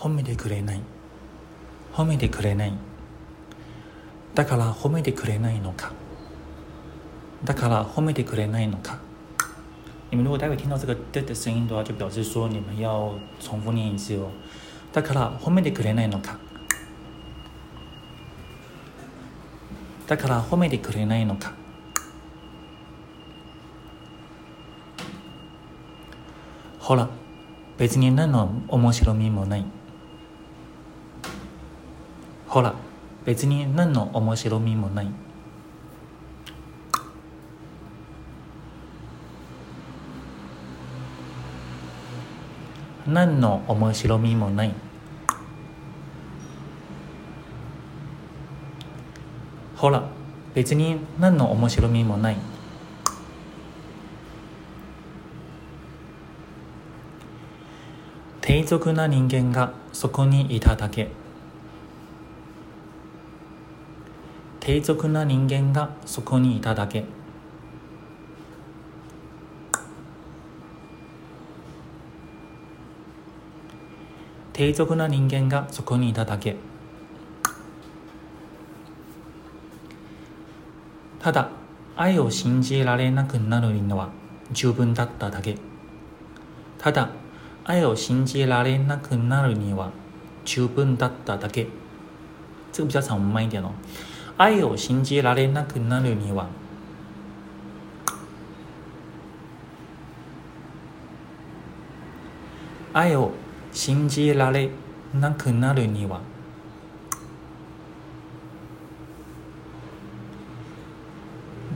褒めてくれない褒めてくれないだから褒めてくれないのかだから褒めてくれないのか你们如果待会听到这个的的声音的话，就表示说你们要重复念一次哦。だから褒めてくれないのか。だから褒めてくれないのか。ほら、別に何の面白みもない。ほら、別に何の面白みもない。何の面白みもない。ほら別に何の面白みもない。低俗な人間がそこにいただけ。低俗な人間がそこにいただけ。低俗な人間がそこにいただけ。ただ愛を信じられなくなるのは十分だっただけ。ただ愛を信じられなくなるには十分だっただけ。这个比较长，我们慢一点哦。愛を信じられなくなるには。愛を信じられなくなるには。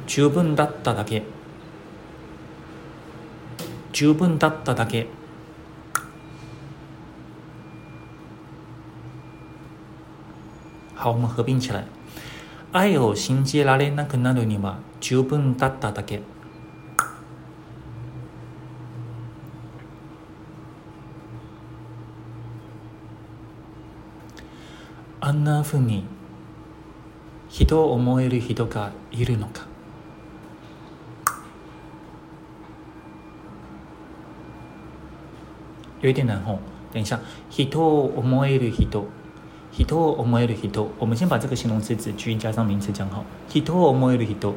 十分だっただけ。十分だっただけ。好，我们合并起来。愛を信じられなくなるには十分だっただけ。あんなふうに人を思える人がいるのか。有点难哦，等一下，人を思える人，人を思える人，我们先把这个形容词子句加上名词讲好。人を思える人，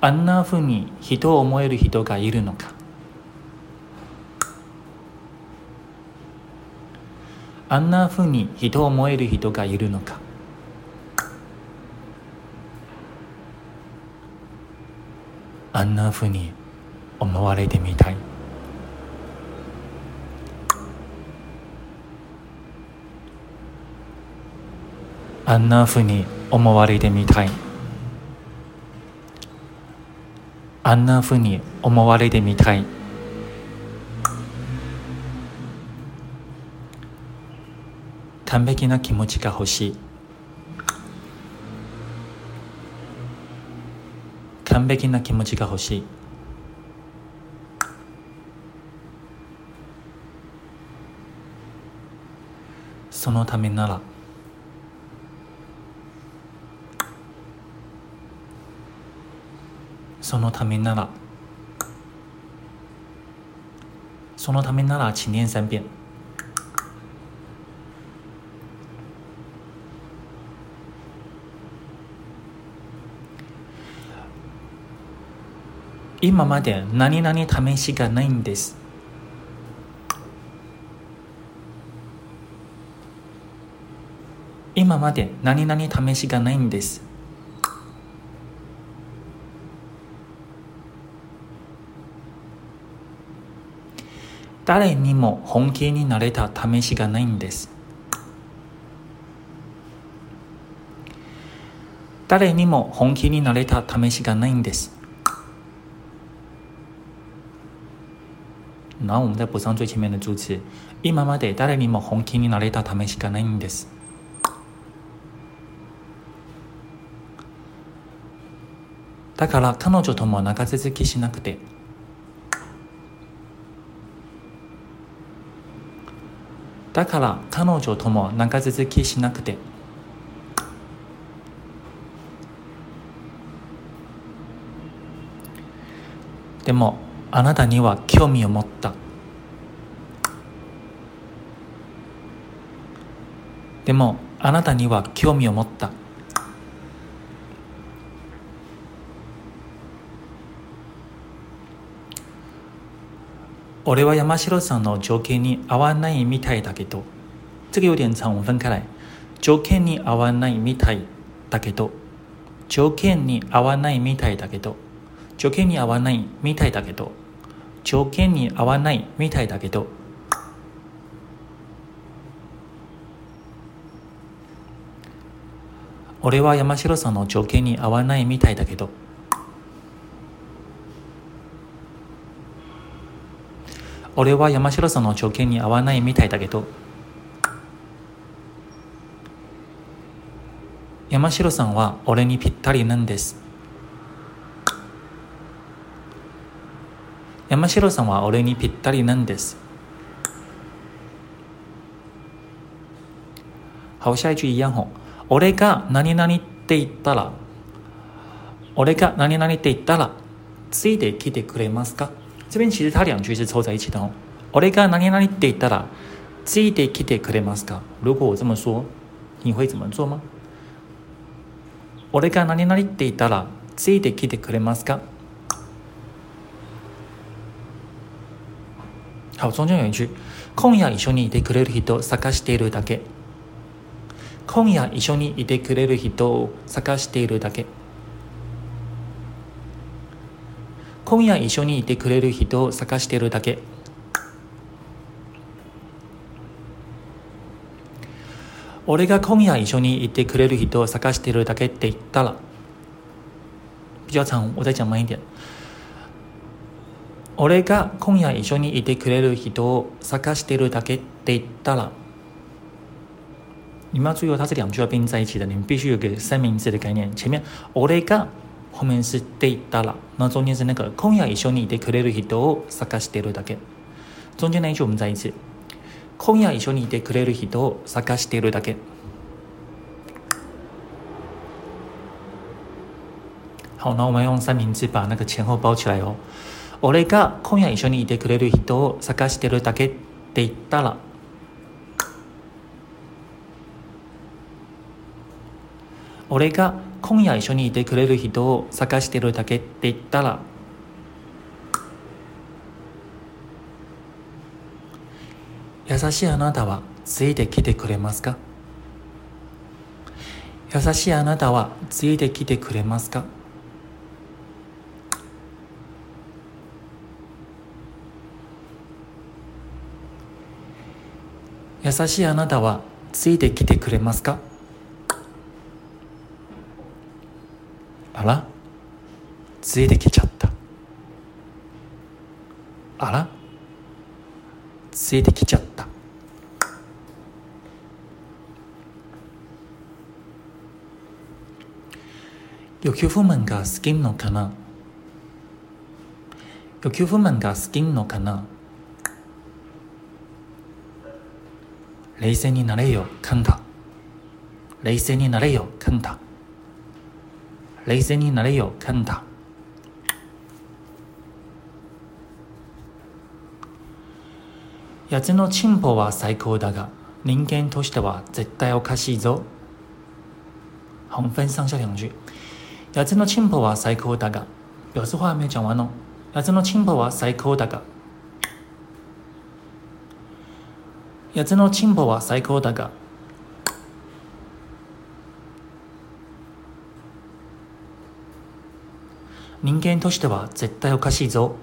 あんなふうに人を思える人がいるのか。あんなふうに人を思える人がいるのかあんなふうに思われてみたいあんなふうに思われてみたい。あんなふうに思われてみたい。完璧な気持ちが欲しい。完璧な気持ちが欲しい。そのためならそのためならそのためなら请念三遍今まで何々試しがないんです。今まで何々試しがないんです。誰にも本気になれた試しがないんです誰にも本気になれた試しがないんです然后我们再补上最前面的助词。今まで誰にも本気になれた試しがないんです。だから彼女とも長続きしなくて。だから彼女とも長続きしなくて。でもあなたには興味を持ったでもあなたには興味を持った俺は山城さんの条件に合わないみたいだけど。这个有点长，我分开来。条件に合わないみたいだけど。条件に合わないみたいだけど。条件に合わないみたいだけど。条件に合わないみたいだけど。俺は山城さんの条件に合わないみたいだけど。俺は山城さんの条件に合わないみたいだけど。山城さんは俺にぴったりなんです。山城さんは俺にぴったりなんです。好，下一句一样吼。俺が何々って言ったら、俺が何々って言ったら、ついてきてくれますか？这边其实它两句是凑在一起的哦。俺が何々って言ったら、ついてきてくれますか如果我这么说，你会怎么做吗？俺が何々って言ったら、ついてきてくれますか好，中间有一句，今夜一緒にいてくれる人探しているだけ。今夜一緒にいてくれる人を探しているだけ。今夜一緒にいてくれる人を探してるだけ。俺が今夜一緒にいてくれる人を探してるだけって言ったら、比较长，我再讲慢一点。俺が今夜一緒にいてくれる人を探してるだけって言ったら，你们要注意哦，它是两句要并在一起的，你们必须有个三明治的概念。前面俺が后面是って言ったら，那中间是那个今夜一緒にいてくれる人を探しているだけ。中间那一句我们再一次。今夜一緒にいてくれる人を探しているだけ。好，那我们用三明治把那个前后包起来哦。俺が今夜一緒にいてくれる人を探してるだけって言ったら、俺が今夜一緒にいてくれる人を探してるだけって言ったら、優しいあなたはついてきてくれますか？優しいあなたはついてきてくれますか？優しいあなたはついてきてくれますかあらついてきちゃった。あら？ついてきちゃった。有 Q フマンが好きのかな？有 Q フマンが好きのかな？冷静になれよ、カンタ。冷静になれよ、カンタ。冷静になれよ、カンタ。やつの進歩は最高だが、人間としては絶対おかしいぞ。好，我们分上下两句。やつの進歩は最高だが，表示话还没有讲完哦。やつの進歩は最高だが。やつの進歩は最高だが人間としては絶対おかしいぞ。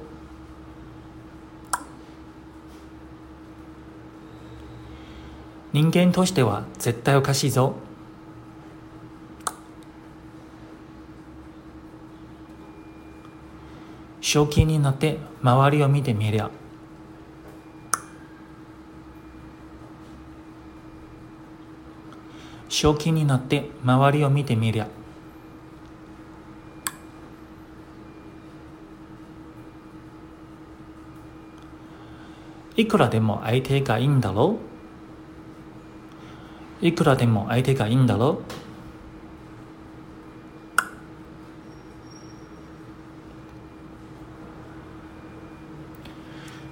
人間としては絶対おかしいぞ。正気になって周りを見てみりゃ。正気になって周りを見てみりゃ。いくらでも相手がいいんだろう？いくらでも相手がいいんだろう？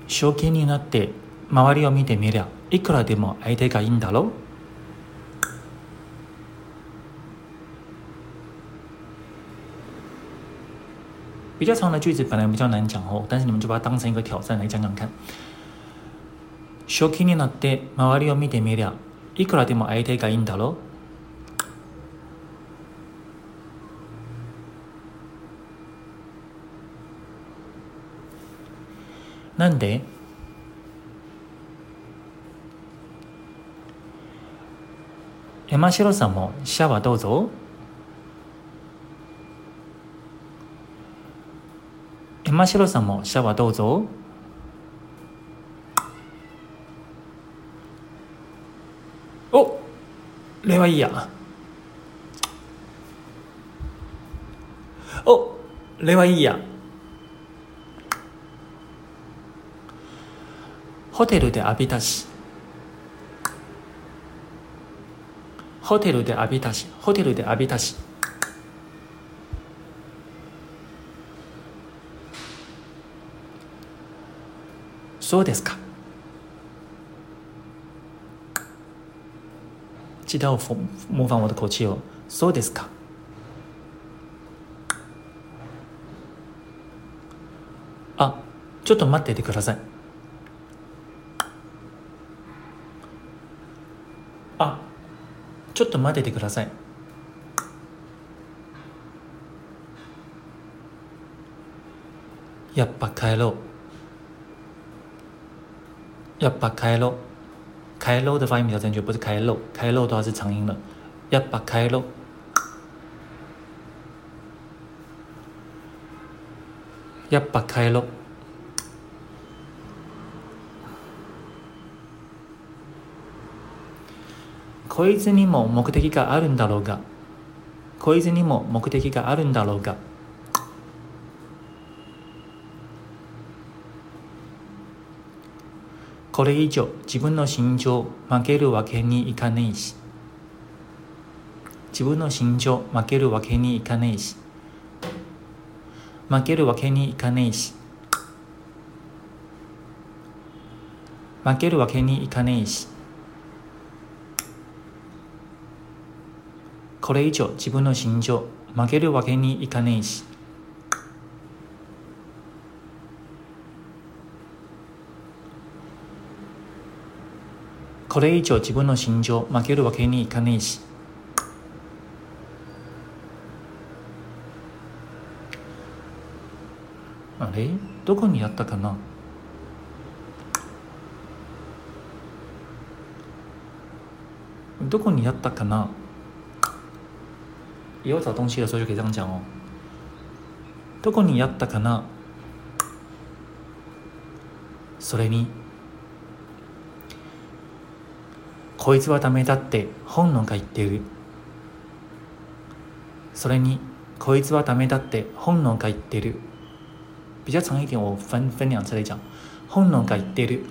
正気になって周りを見てみりゃいくらでも相手がいいんだろう？比较长的句子本来比较难讲哦，但是你们就把它当成一个挑战来讲讲看。正気になって周りを見てみりゃいくらでも相手がいいんだろ？なんで？山城さんもシャワーどうぞ。山城さんもシャワーどうぞ。おレはいいや。おレはいいや。ホテルで浴びたし。ホテルで浴びたし。ホテルで浴びたし。そうですか。记得模仿我的口气哦。そうですか。あ、ちょっと待っててください。あ、ちょっと待っててください。やっぱ帰ろう。やっぱ帰ろう。开喽的发音比较正确，不是开漏，开漏的话是长音了。要把开漏，要把开漏。こいつにも目的があるんだろうが、こいつにも目的があるんだろうが。これ以上自分の心情負けるわけにいかないし。自分の心情負けるわけにいかないし。負けるわけにいかないし。負けるわけにいかないし。これ以上自分の心情負けるわけにいかないし。これ以上自分の心情負けるわけにいかねえし。あれ？どこにやったかな？どこにやったかな？以后找东西的时候就可以这样讲哦。どこにやったかな？それに。こいつはダメだって本能が言ってる。それにこいつはダメだって本能が言ってる。比较长一点我分分两次来讲本能が言ってる。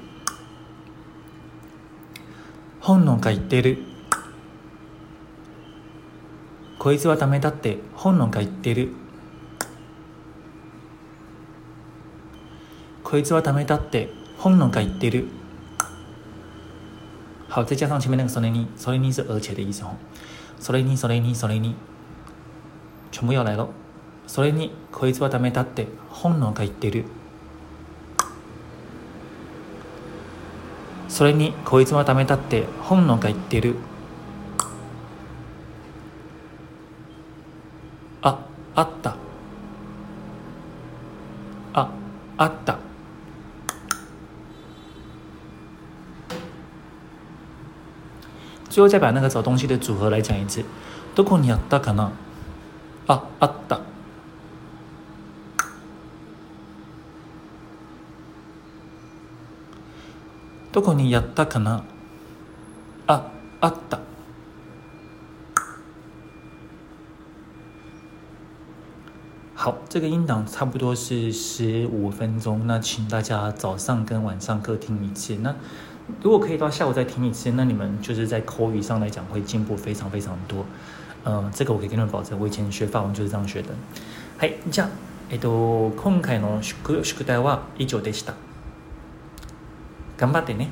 本能が言ってる。こいつはダメだって本能が言ってる。こいつはダメだって本能が言ってる。好，再加上前面那个索雷尼，索雷尼是而且的意思哦。索雷尼，索雷尼，索雷尼，全部要来了。それにこいつはダメだって本能が言ってる。それにこいつはダメだって本能が言ってる。あ、あった。あ、あった。最后再把那个找东西的组合来讲一次。どこにやったかな？あ、あった。どこにやったかな？あ、あった。好，这个音档差不多是十五分钟，那请大家早上跟晚上各听一次。那 如果可以到下午再听一次，那你们就是在口语上来讲会进步非常非常多。嗯，这个我可以跟你们保证，我以前学法文就是这样学的。はい、じゃあ、えっと今回の宿宿題は以上でした。 頑張ってね